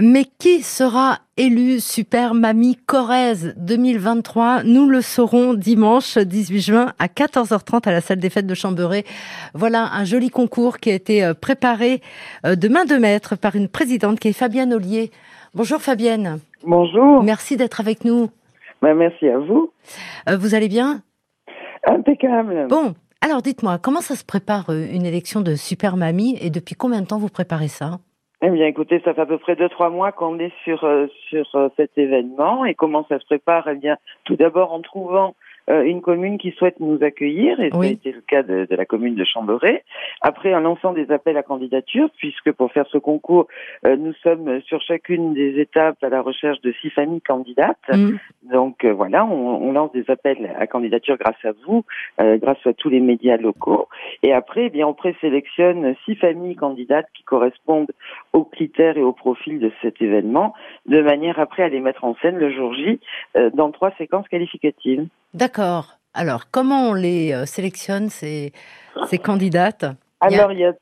Mais qui sera élu Super Mamie Corrèze 2023 Nous le saurons dimanche 18 juin à 14h30 à la salle des fêtes de Chamberet. Voilà un joli concours qui a été euh, préparé euh, de main de maître par une présidente qui est Fabienne Ollier. Bonjour Fabienne. Bonjour. Merci d'être avec nous. Ben, merci à vous. Euh, vous allez bien? Impeccable. Bon, alors dites-moi, comment ça se prépare une élection de Super Mamie et depuis combien de temps vous préparez ça? Eh bien, écoutez, ça fait à peu près deux trois mois qu'on est sur euh, sur euh, cet événement. Et comment ça se prépare? Eh bien, tout d'abord en trouvant une commune qui souhaite nous accueillir, et ça a été le cas de, de, la commune de Chamberet. Après, en lançant des appels à candidature, puisque pour faire ce concours, euh, nous sommes sur chacune des étapes à la recherche de six familles candidates. Mm. Donc euh, voilà, on, on, lance des appels à candidature grâce à vous, grâce à tous les médias locaux. Et après, eh bien, on présélectionne six familles candidates qui correspondent aux critères et au profil de cet événement, de manière après à les mettre en scène le jour J dans trois séquences qualificatives. D'accord. Alors, comment on les euh, sélectionne, ces, ces candidates? Alors, il y a,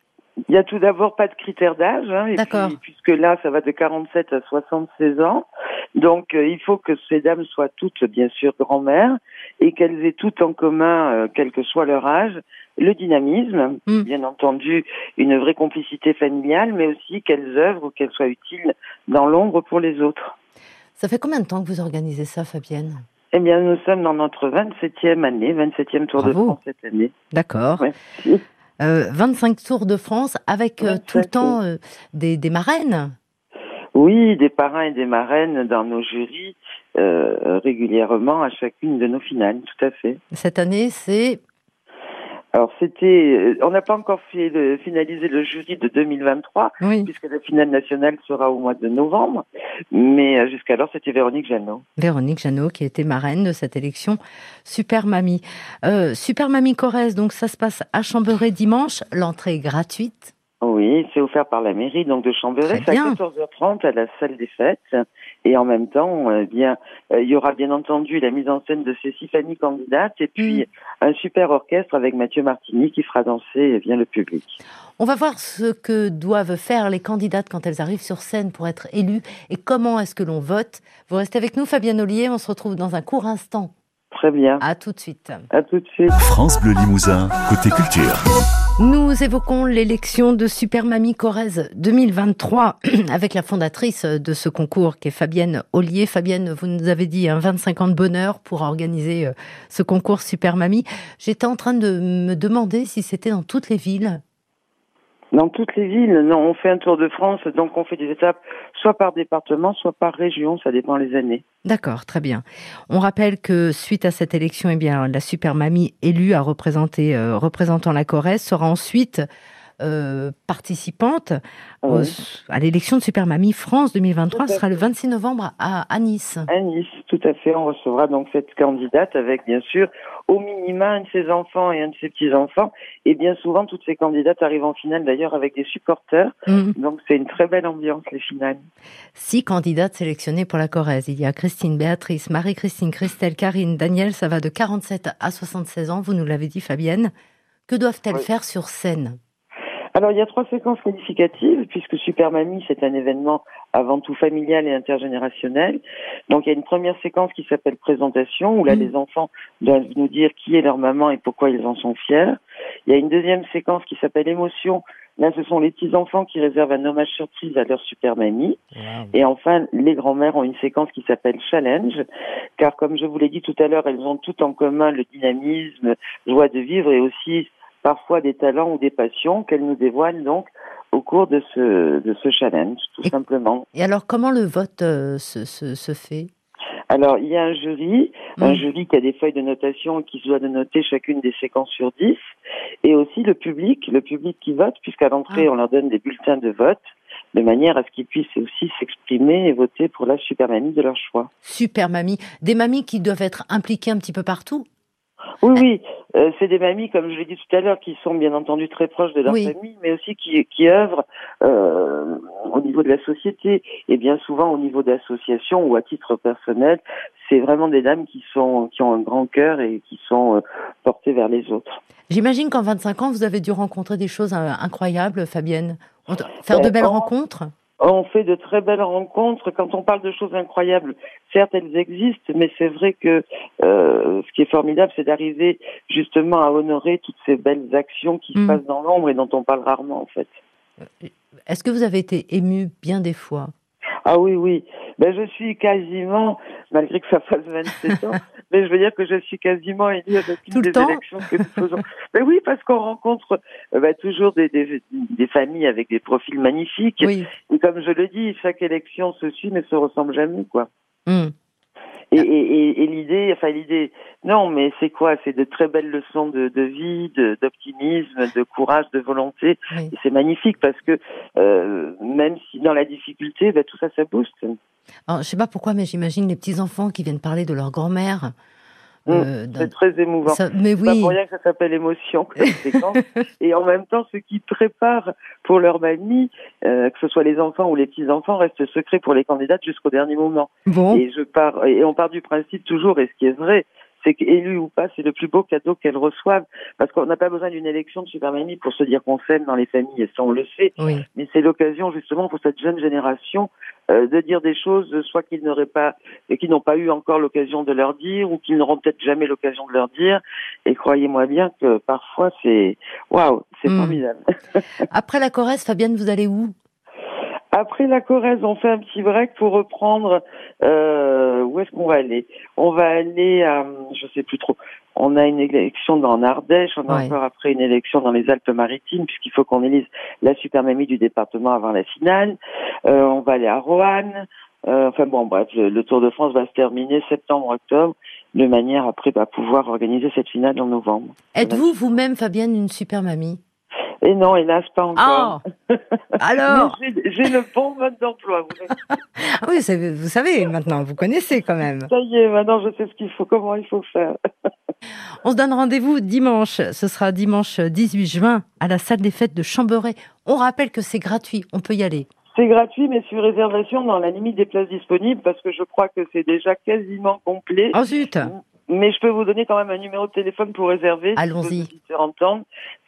il y a tout d'abord pas de critères d'âge, hein, D'accord. puisque là, ça va de 47 à 76 ans. Donc, euh, il faut que ces dames soient toutes, bien sûr, grand-mères et qu'elles aient toutes en commun, euh, quel que soit leur âge, le dynamisme, hmm. bien entendu, une vraie complicité familiale, mais aussi qu'elles œuvrent ou qu'elles soient utiles dans l'ombre pour les autres. Ça fait combien de temps que vous organisez ça, Fabienne? Eh bien, nous sommes dans notre 27e année, 27e Tour de France cette année. D'accord. Euh, 25 Tours de France avec euh, tout le temps euh, des, des, marraines Oui, des parrains et des marraines dans nos jurys euh, régulièrement à chacune de nos finales, tout à fait. Cette année, c'est alors c'était, euh, on n'a pas encore fait le, finalisé le jury de 2023, puisque la finale nationale sera au mois de novembre. Mais euh, jusqu'alors, c'était Véronique Jeannot. Véronique Jeannot qui était marraine de cette élection Super Mamie. Euh, Super Mamie Corrèze, donc ça se passe à Chamberet dimanche. L'entrée est gratuite. Oui, c'est offert par la mairie donc de Chambéry. C'est à 14h30 à la salle des fêtes. Et en même temps, euh, bien, euh, il y aura bien entendu la mise en scène de ces six familles candidates et puis mm. un super orchestre avec Mathieu Martini qui fera danser eh bien le public. On va voir ce que doivent faire les candidates quand elles arrivent sur scène pour être élues et comment est-ce que l'on vote. Vous restez avec nous, Fabienne Ollier. On se retrouve dans un court instant. Très bien. À tout de suite. À tout de suite. France Bleu Limousin, côté culture. Nous évoquons l'élection de Super Mamie Corrèze 2023 avec la fondatrice de ce concours qui est Fabienne Ollier. Fabienne, vous nous avez dit un 25 ans de bonheur pour organiser euh, ce concours Super Mamie. J'étais en train de me demander si c'était dans toutes les villes dans toutes les villes, non, on fait un tour de France, donc on fait des étapes soit par département, soit par région, ça dépend les années. D'accord, très bien. On rappelle que suite à cette élection, eh bien, la super mamie élue à représenter, euh, représentant la Corrèze sera ensuite euh, participante à l'élection de Super Mamie France 2023. Ce sera le 26 novembre à, à, Nice. À Nice, tout à fait. On recevra donc cette candidate avec, bien sûr, au minima un de ses enfants et un de ses petits-enfants. Et bien souvent, toutes ces candidates arrivent en finale d'ailleurs avec des supporters. Mhm. Donc c'est une très belle ambiance, les finales. Six candidates sélectionnées pour la Corrèze. Il y a Christine, Béatrice, Marie-Christine, Christelle, Karine, Daniel. Ça va de 47 à 76 ans. Vous nous l'avez dit, Fabienne. Que doivent-elles faire sur scène? Alors, il y a trois séquences qualificatives, puisque Super Mamie, c'est un événement avant tout familial et intergénérationnel. Donc, il y a une première séquence qui s'appelle présentation, où là, mm. les enfants doivent nous dire qui est leur maman et pourquoi ils en sont fiers. Il y a une deuxième séquence qui s'appelle émotion. Là, ce sont les petits-enfants qui réservent un hommage surprise à leur super mamie. Et enfin, les grands-mères ont une séquence qui s'appelle challenge, car comme je vous l'ai dit tout à l'heure, elles ont tout en commun le dynamisme, joie de vivre et aussi parfois des talents ou des passions qu'elle nous dévoile donc au cours de ce, de ce challenge, tout simplement. Et alors, comment le vote euh, se, se, se, fait? Alors, il y a un jury, un jury qui a des feuilles de notation qui se doit de noter chacune des séquences sur 10, et aussi le public, le public qui vote, puisqu'à l'entrée, ah. on leur donne des bulletins de vote, de manière à ce qu'ils puissent aussi s'exprimer et voter pour la super mamie de leur choix. Super mamie. Des mamies qui doivent être impliquées un petit peu partout oui, oui, euh, c'est des mamies, comme je l'ai dit tout à l'heure, qui sont bien entendu très proches de leur famille, mais aussi qui, qui œuvrent euh, au niveau de la société et bien souvent au niveau d'associations ou à titre personnel. C'est vraiment des dames qui sont qui ont un grand cœur et qui sont euh, portées vers les autres. J'imagine qu'en 25 ans, vous avez dû rencontrer des choses incroyables, Fabienne. Faire de belles rencontres On fait de très belles rencontres. Quand on parle de choses incroyables, certes elles existent, mais c'est vrai que euh, ce qui est formidable, c'est d'arriver justement à honorer toutes ces belles actions qui se mm. passent dans l'ombre et dont on parle rarement en fait. Est-ce que vous avez été ému bien des fois? Ah oui, oui. Ben, je suis quasiment, malgré que ça fasse 27 ans, mais je veux dire que je suis quasiment élue à toutes les élections que nous faisons. Mais oui, parce qu'on rencontre euh, ben, toujours des, des, des, familles avec des profils magnifiques. Oui. Et comme je le dis, chaque élection se suit mais se ressemble jamais, quoi. Hum. Et, et, et, l'idée, enfin l'idée, non, mais c'est quoi? C'est de très belles leçons de, de vie, d'optimisme, de, courage, de volonté. Et c'est magnifique parce que euh, même si dans la difficulté, ben, tout ça, ça booste. Alors, je sais pas pourquoi, mais j'imagine les petits enfants qui viennent parler de leur grand-mère. Mmh, euh, c'est très émouvant. mais oui. Pas pour rien que ça s'appelle émotion. et en même temps, ceux qui préparent pour leur mamie, euh, que ce soit les enfants ou les petits enfants, restent secrets pour les candidates jusqu'au dernier moment. Bon. Et je pars et on part du principe toujours, et ce qui est vrai, c'est qu'élu ou pas, c'est le plus beau cadeau qu'elles reçoivent, parce qu'on n'a pas besoin d'une élection de super mamie pour se dire qu'on s'aime dans les familles, et ça on le sait, oui. mais c'est l'occasion justement pour cette jeune génération euh, de dire des choses, soit qu'ils n'auraient pas, et qu'ils n'ont pas eu encore l'occasion de leur dire, ou qu'ils n'auront peut-être jamais l'occasion de leur dire, et croyez-moi bien que parfois c'est, waouh, c'est hmm. formidable. Après la Corrèze, Fabienne, vous allez où? Après la Corrèze, on fait un petit break pour reprendre. Euh, où est-ce qu'on va aller? On va aller à, je sais plus trop. On a une élection dans Ardèche, on a encore après une élection dans les Alpes-Maritimes, puisqu'il faut qu'on élise la supermamie du département avant la finale. Euh, on va aller à Roanne. Euh, enfin bon, bref, le, Tour de France va se terminer septembre-octobre, de manière après à pouvoir organiser cette finale en novembre. Êtes-vous vous-même, Fabienne, une super mamie? Et non, hélas, pas encore. Oh Alors J'ai le bon mode d'emploi. oui, vous savez maintenant, vous connaissez quand même. Ça y est, maintenant je sais ce qu'il faut, comment il faut faire. On se donne rendez-vous dimanche. Ce sera dimanche 18 juin à la salle des fêtes de Chamberet. On rappelle que c'est gratuit, on peut y aller. C'est gratuit, mais sur réservation dans la limite des places disponibles, parce que je crois que c'est déjà quasiment complet. Oh zut mais je peux vous donner quand même un numéro de téléphone pour réserver. Allons-y.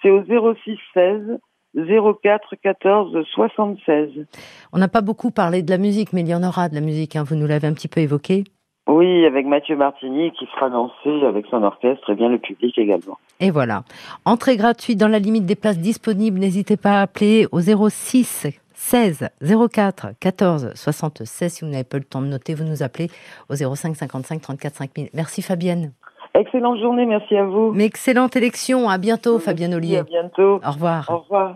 C'est au 06 16 04 14 76. On n'a pas beaucoup parlé de la musique, mais il y en aura de la musique. Hein. Vous nous l'avez un petit peu évoqué. Oui, avec Mathieu Martini qui sera dansé avec son orchestre et bien le public également. Et voilà. Entrée gratuite dans la limite des places disponibles. N'hésitez pas à appeler au 06 16 04 14 76. Si vous n'avez pas le temps de noter, vous nous appelez au 05 55 34 5000. Merci Fabienne. Excellente journée, merci à vous. Mais excellente élection. À bientôt, Fabienne Ollier. À bientôt. Au revoir. Au revoir.